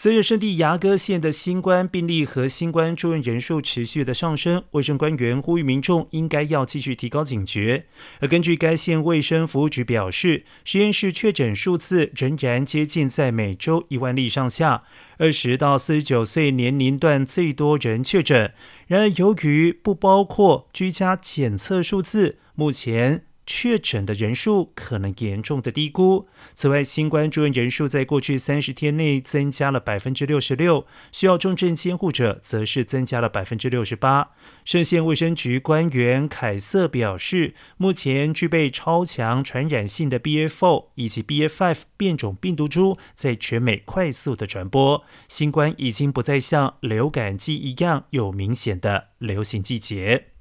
随着圣地牙哥县的新冠病例和新冠住院人数持续的上升，卫生官员呼吁民众应该要继续提高警觉。而根据该县卫生服务局表示，实验室确诊数字仍然接近在每周一万例上下，二十到四十九岁年龄段最多人确诊。然而，由于不包括居家检测数字，目前。确诊的人数可能严重的低估。此外，新冠住院人数在过去三十天内增加了百分之六十六，需要重症监护者则是增加了百分之六十八。圣县卫生局官员凯瑟表示，目前具备超强传染性的 BA.4 以及 BA.5 变种病毒株在全美快速的传播，新冠已经不再像流感季一样有明显的流行季节。